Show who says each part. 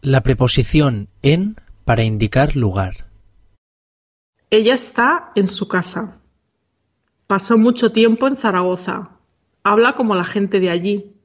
Speaker 1: La preposición en para indicar lugar.
Speaker 2: Ella está en su casa. Pasó mucho tiempo en Zaragoza. Habla como la gente de allí.